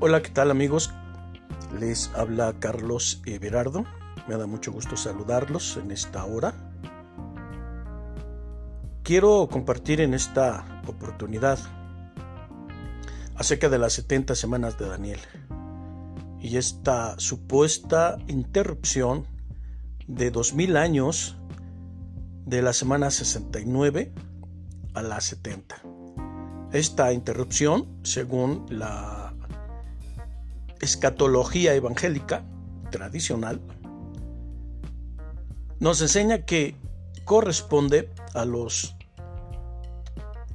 Hola, ¿qué tal amigos? Les habla Carlos Everardo. Me da mucho gusto saludarlos en esta hora. Quiero compartir en esta oportunidad acerca de las 70 semanas de Daniel y esta supuesta interrupción de 2000 años de la semana 69 a la 70. Esta interrupción, según la escatología evangélica tradicional, nos enseña que corresponde a los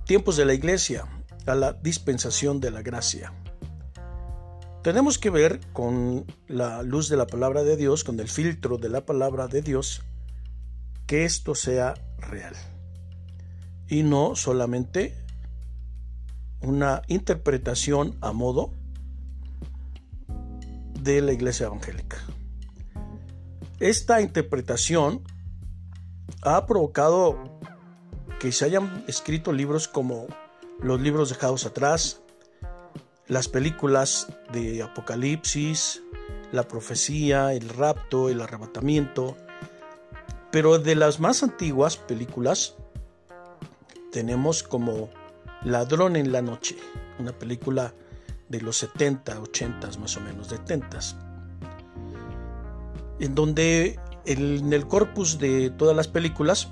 tiempos de la iglesia, a la dispensación de la gracia. Tenemos que ver con la luz de la palabra de Dios, con el filtro de la palabra de Dios, que esto sea real. Y no solamente una interpretación a modo de la Iglesia Evangélica. Esta interpretación ha provocado que se hayan escrito libros como los libros dejados atrás, las películas de Apocalipsis, la profecía, el rapto, el arrebatamiento, pero de las más antiguas películas tenemos como Ladrón en la Noche, una película de los 70, 80 más o menos, de 70, en donde en el corpus de todas las películas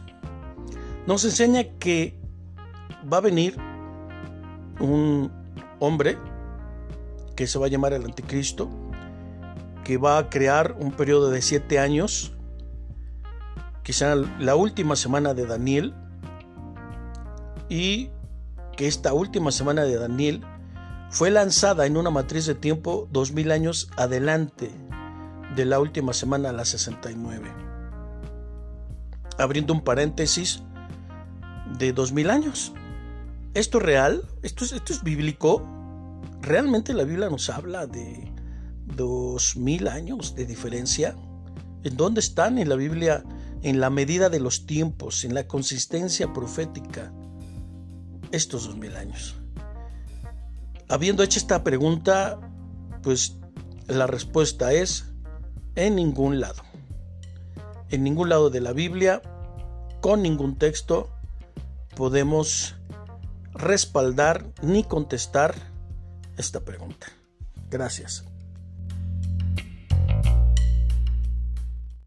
nos enseña que va a venir un hombre que se va a llamar el anticristo, que va a crear un periodo de siete años, quizá la última semana de Daniel, y que esta última semana de Daniel fue lanzada en una matriz de tiempo 2000 años adelante de la última semana a la 69. Abriendo un paréntesis de 2000 años. ¿Esto es real? ¿Esto es, ¿Esto es bíblico? ¿Realmente la Biblia nos habla de 2000 años de diferencia? ¿En dónde están en la Biblia en la medida de los tiempos, en la consistencia profética estos 2000 años? Habiendo hecho esta pregunta, pues la respuesta es en ningún lado. En ningún lado de la Biblia, con ningún texto, podemos respaldar ni contestar esta pregunta. Gracias.